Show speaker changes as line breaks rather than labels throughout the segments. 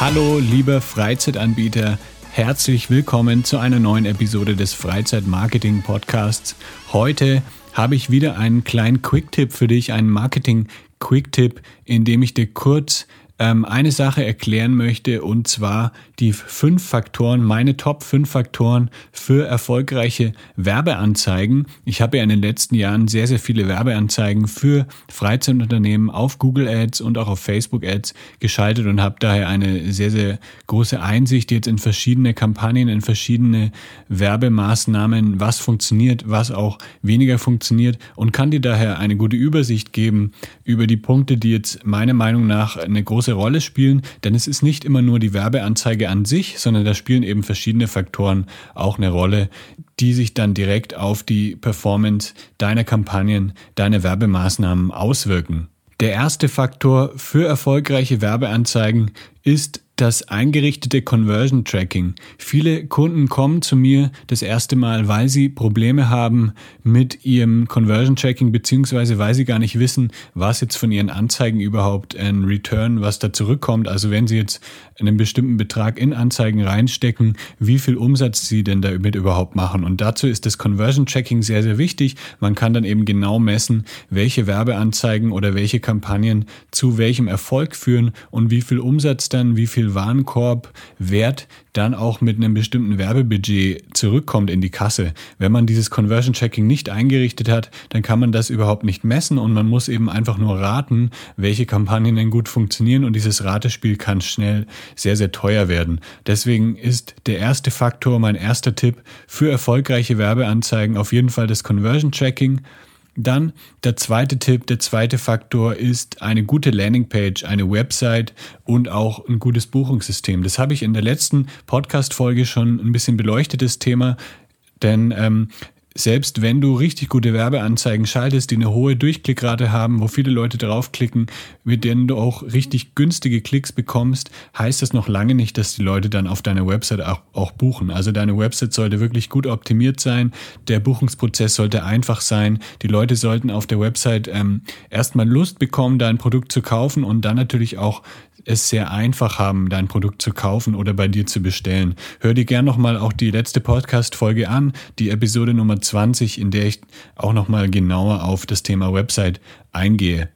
Hallo, lieber Freizeitanbieter. Herzlich willkommen zu einer neuen Episode des Freizeitmarketing Podcasts. Heute habe ich wieder einen kleinen Quick-Tipp für dich, einen Marketing-Quick-Tipp, in dem ich dir kurz ähm, eine Sache erklären möchte und zwar die fünf Faktoren, meine Top fünf Faktoren für erfolgreiche Werbeanzeigen. Ich habe ja in den letzten Jahren sehr, sehr viele Werbeanzeigen für Freizeitunternehmen auf Google Ads und auch auf Facebook Ads geschaltet und habe daher eine sehr, sehr große Einsicht jetzt in verschiedene Kampagnen, in verschiedene Werbemaßnahmen, was funktioniert, was auch weniger funktioniert und kann dir daher eine gute Übersicht geben über die Punkte, die jetzt meiner Meinung nach eine große große Rolle spielen, denn es ist nicht immer nur die Werbeanzeige an sich, sondern da spielen eben verschiedene Faktoren auch eine Rolle, die sich dann direkt auf die Performance deiner Kampagnen, deiner Werbemaßnahmen auswirken. Der erste Faktor für erfolgreiche Werbeanzeigen ist das eingerichtete Conversion Tracking. Viele Kunden kommen zu mir das erste Mal, weil sie Probleme haben mit ihrem Conversion Tracking, beziehungsweise weil sie gar nicht wissen, was jetzt von ihren Anzeigen überhaupt ein Return, was da zurückkommt. Also wenn sie jetzt einen bestimmten Betrag in Anzeigen reinstecken, wie viel Umsatz sie denn damit überhaupt machen. Und dazu ist das Conversion Tracking sehr, sehr wichtig. Man kann dann eben genau messen, welche Werbeanzeigen oder welche Kampagnen zu welchem Erfolg führen und wie viel Umsatz dann, wie viel Warenkorbwert dann auch mit einem bestimmten Werbebudget zurückkommt in die Kasse. Wenn man dieses Conversion Checking nicht eingerichtet hat, dann kann man das überhaupt nicht messen und man muss eben einfach nur raten, welche Kampagnen denn gut funktionieren und dieses Ratespiel kann schnell sehr, sehr teuer werden. Deswegen ist der erste Faktor, mein erster Tipp für erfolgreiche Werbeanzeigen auf jeden Fall das Conversion Checking. Dann der zweite Tipp, der zweite Faktor ist eine gute Landingpage, eine Website und auch ein gutes Buchungssystem. Das habe ich in der letzten Podcast-Folge schon ein bisschen beleuchtet, das Thema. Denn ähm, selbst wenn du richtig gute Werbeanzeigen schaltest, die eine hohe Durchklickrate haben, wo viele Leute draufklicken, mit denen du auch richtig günstige Klicks bekommst, heißt das noch lange nicht, dass die Leute dann auf deiner Website auch, auch buchen. Also deine Website sollte wirklich gut optimiert sein, der Buchungsprozess sollte einfach sein, die Leute sollten auf der Website ähm, erstmal Lust bekommen, dein Produkt zu kaufen und dann natürlich auch es sehr einfach haben, dein Produkt zu kaufen oder bei dir zu bestellen. Hör dir gern nochmal auch die letzte Podcast-Folge an, die Episode Nummer 20, in der ich auch nochmal genauer auf das Thema Website eingehe.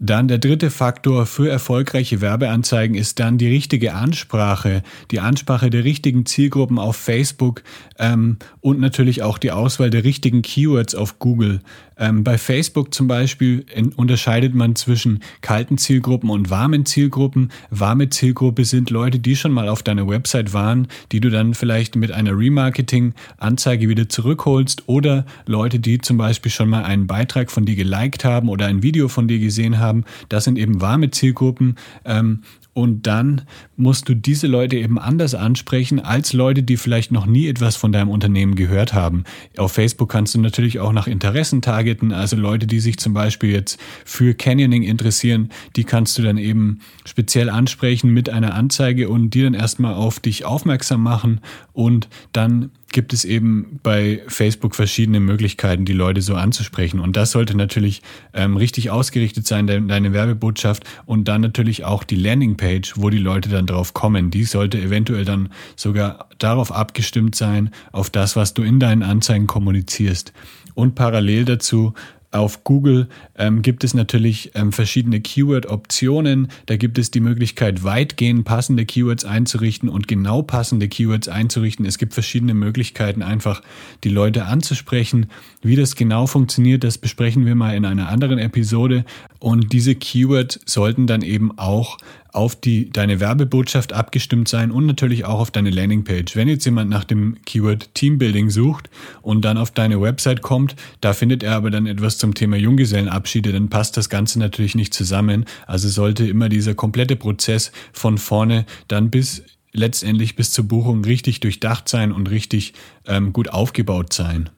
Dann der dritte Faktor für erfolgreiche Werbeanzeigen ist dann die richtige Ansprache, die Ansprache der richtigen Zielgruppen auf Facebook ähm, und natürlich auch die Auswahl der richtigen Keywords auf Google. Ähm, bei Facebook zum Beispiel unterscheidet man zwischen kalten Zielgruppen und warmen Zielgruppen. Warme Zielgruppe sind Leute, die schon mal auf deiner Website waren, die du dann vielleicht mit einer Remarketing-Anzeige wieder zurückholst oder Leute, die zum Beispiel schon mal einen Beitrag von dir geliked haben oder ein Video von dir gesehen haben. Das sind eben warme Zielgruppen. Ähm, und dann musst du diese Leute eben anders ansprechen als Leute, die vielleicht noch nie etwas von deinem Unternehmen gehört haben. Auf Facebook kannst du natürlich auch nach Interessen targeten, also Leute, die sich zum Beispiel jetzt für Canyoning interessieren, die kannst du dann eben speziell ansprechen mit einer Anzeige und die dann erstmal auf dich aufmerksam machen und dann gibt es eben bei Facebook verschiedene Möglichkeiten, die Leute so anzusprechen. Und das sollte natürlich ähm, richtig ausgerichtet sein, de deine Werbebotschaft und dann natürlich auch die Landingpage, wo die Leute dann drauf kommen. Die sollte eventuell dann sogar darauf abgestimmt sein, auf das, was du in deinen Anzeigen kommunizierst. Und parallel dazu auf Google ähm, gibt es natürlich ähm, verschiedene Keyword-Optionen. Da gibt es die Möglichkeit, weitgehend passende Keywords einzurichten und genau passende Keywords einzurichten. Es gibt verschiedene Möglichkeiten, einfach die Leute anzusprechen. Wie das genau funktioniert, das besprechen wir mal in einer anderen Episode. Und diese Keywords sollten dann eben auch auf die, deine Werbebotschaft abgestimmt sein und natürlich auch auf deine Landingpage. Wenn jetzt jemand nach dem Keyword Teambuilding sucht und dann auf deine Website kommt, da findet er aber dann etwas zum Thema Junggesellenabschiede, dann passt das Ganze natürlich nicht zusammen. Also sollte immer dieser komplette Prozess von vorne dann bis letztendlich bis zur Buchung richtig durchdacht sein und richtig ähm, gut aufgebaut sein.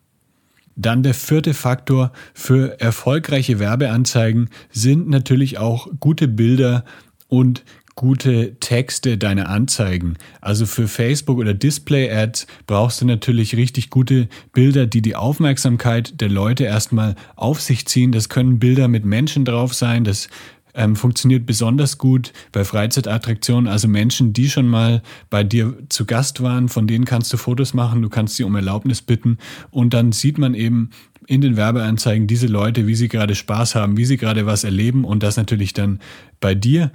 Dann der vierte Faktor für erfolgreiche Werbeanzeigen sind natürlich auch gute Bilder und gute Texte deiner Anzeigen. Also für Facebook oder Display Ads brauchst du natürlich richtig gute Bilder, die die Aufmerksamkeit der Leute erstmal auf sich ziehen. Das können Bilder mit Menschen drauf sein, das ähm, funktioniert besonders gut bei Freizeitattraktionen. Also Menschen, die schon mal bei dir zu Gast waren, von denen kannst du Fotos machen, du kannst sie um Erlaubnis bitten und dann sieht man eben in den Werbeanzeigen diese Leute, wie sie gerade Spaß haben, wie sie gerade was erleben und das natürlich dann bei dir.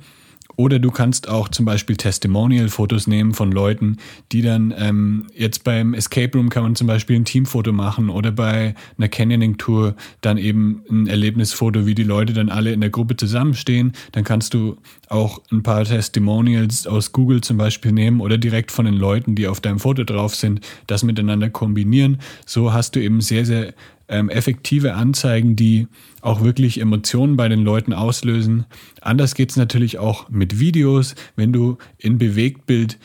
Oder du kannst auch zum Beispiel Testimonial-Fotos nehmen von Leuten, die dann ähm, jetzt beim Escape Room kann man zum Beispiel ein Teamfoto machen oder bei einer Canyoning-Tour dann eben ein Erlebnisfoto, wie die Leute dann alle in der Gruppe zusammenstehen. Dann kannst du auch ein paar Testimonials aus Google zum Beispiel nehmen oder direkt von den Leuten, die auf deinem Foto drauf sind, das miteinander kombinieren. So hast du eben sehr, sehr ähm, effektive Anzeigen, die auch wirklich Emotionen bei den Leuten auslösen. Anders geht es natürlich auch mit Videos, wenn du in Bewegtbild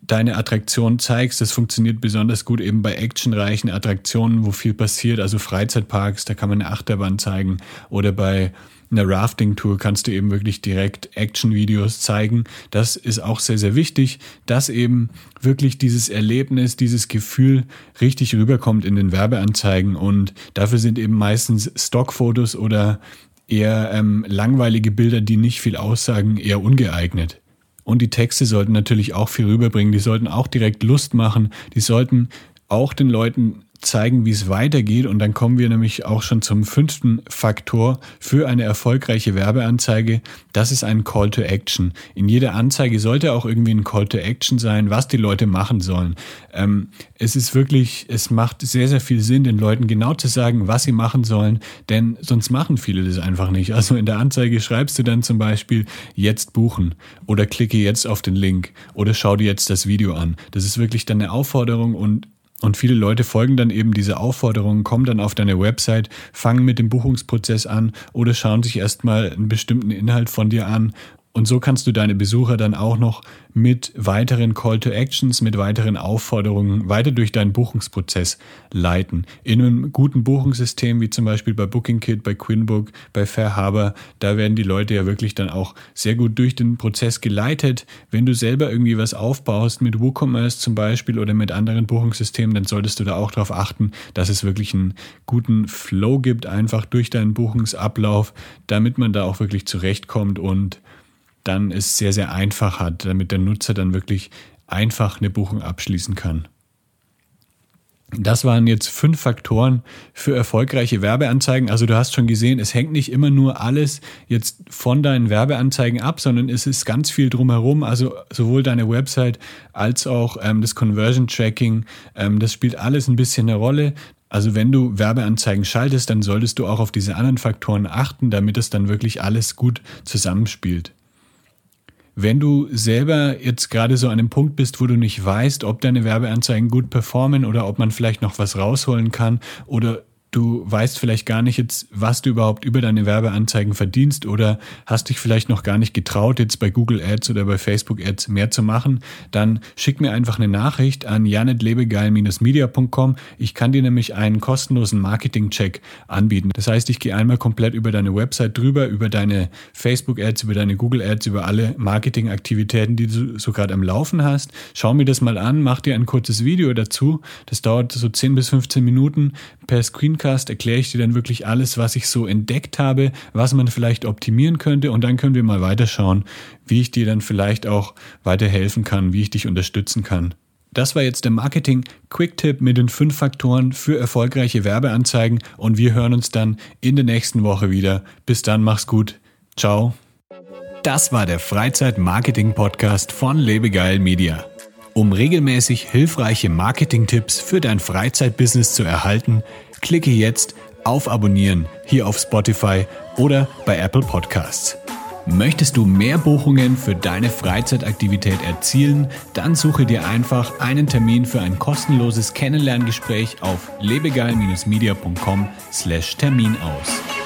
deine Attraktion zeigst. Das funktioniert besonders gut eben bei actionreichen Attraktionen, wo viel passiert, also Freizeitparks, da kann man eine Achterbahn zeigen oder bei einer Rafting-Tour kannst du eben wirklich direkt Action-Videos zeigen. Das ist auch sehr, sehr wichtig, dass eben wirklich dieses Erlebnis, dieses Gefühl richtig rüberkommt in den Werbeanzeigen. Und dafür sind eben meistens Stockfotos oder eher ähm, langweilige Bilder, die nicht viel aussagen, eher ungeeignet. Und die Texte sollten natürlich auch viel rüberbringen. Die sollten auch direkt Lust machen. Die sollten auch den Leuten zeigen, wie es weitergeht. Und dann kommen wir nämlich auch schon zum fünften Faktor für eine erfolgreiche Werbeanzeige. Das ist ein Call to Action. In jeder Anzeige sollte auch irgendwie ein Call to Action sein, was die Leute machen sollen. Ähm, es ist wirklich, es macht sehr, sehr viel Sinn, den Leuten genau zu sagen, was sie machen sollen, denn sonst machen viele das einfach nicht. Also in der Anzeige schreibst du dann zum Beispiel jetzt buchen oder klicke jetzt auf den Link oder schau dir jetzt das Video an. Das ist wirklich dann eine Aufforderung und und viele Leute folgen dann eben dieser Aufforderung, kommen dann auf deine Website, fangen mit dem Buchungsprozess an oder schauen sich erstmal einen bestimmten Inhalt von dir an und so kannst du deine Besucher dann auch noch mit weiteren Call to Actions, mit weiteren Aufforderungen weiter durch deinen Buchungsprozess leiten. In einem guten Buchungssystem, wie zum Beispiel bei BookingKit, bei QuinnBook, bei Fairhaber, da werden die Leute ja wirklich dann auch sehr gut durch den Prozess geleitet. Wenn du selber irgendwie was aufbaust mit WooCommerce zum Beispiel oder mit anderen Buchungssystemen, dann solltest du da auch darauf achten, dass es wirklich einen guten Flow gibt, einfach durch deinen Buchungsablauf, damit man da auch wirklich zurechtkommt und dann es sehr, sehr einfach hat, damit der Nutzer dann wirklich einfach eine Buchung abschließen kann. Das waren jetzt fünf Faktoren für erfolgreiche Werbeanzeigen. Also du hast schon gesehen, es hängt nicht immer nur alles jetzt von deinen Werbeanzeigen ab, sondern es ist ganz viel drumherum. Also sowohl deine Website als auch ähm, das Conversion Tracking, ähm, das spielt alles ein bisschen eine Rolle. Also wenn du Werbeanzeigen schaltest, dann solltest du auch auf diese anderen Faktoren achten, damit es dann wirklich alles gut zusammenspielt. Wenn du selber jetzt gerade so an einem Punkt bist, wo du nicht weißt, ob deine Werbeanzeigen gut performen oder ob man vielleicht noch was rausholen kann oder du weißt vielleicht gar nicht jetzt, was du überhaupt über deine Werbeanzeigen verdienst oder hast dich vielleicht noch gar nicht getraut, jetzt bei Google Ads oder bei Facebook Ads mehr zu machen, dann schick mir einfach eine Nachricht an janetlebegeil-media.com. Ich kann dir nämlich einen kostenlosen Marketing-Check anbieten. Das heißt, ich gehe einmal komplett über deine Website drüber, über deine Facebook Ads, über deine Google Ads, über alle Marketingaktivitäten, die du so gerade am Laufen hast. Schau mir das mal an, mach dir ein kurzes Video dazu. Das dauert so 10 bis 15 Minuten per Screen Podcast erkläre ich dir dann wirklich alles, was ich so entdeckt habe, was man vielleicht optimieren könnte und dann können wir mal weiterschauen, wie ich dir dann vielleicht auch weiterhelfen kann, wie ich dich unterstützen kann. Das war jetzt der Marketing Quick Tip mit den fünf Faktoren für erfolgreiche Werbeanzeigen und wir hören uns dann in der nächsten Woche wieder. Bis dann, mach's gut. Ciao. Das war der Freizeit Marketing Podcast von Lebegeil Media. Um regelmäßig hilfreiche Marketing-Tipps für dein Freizeitbusiness zu erhalten, klicke jetzt auf Abonnieren hier auf Spotify oder bei Apple Podcasts. Möchtest du mehr Buchungen für deine Freizeitaktivität erzielen? Dann suche dir einfach einen Termin für ein kostenloses Kennenlerngespräch auf lebegeil-media.com/termin aus.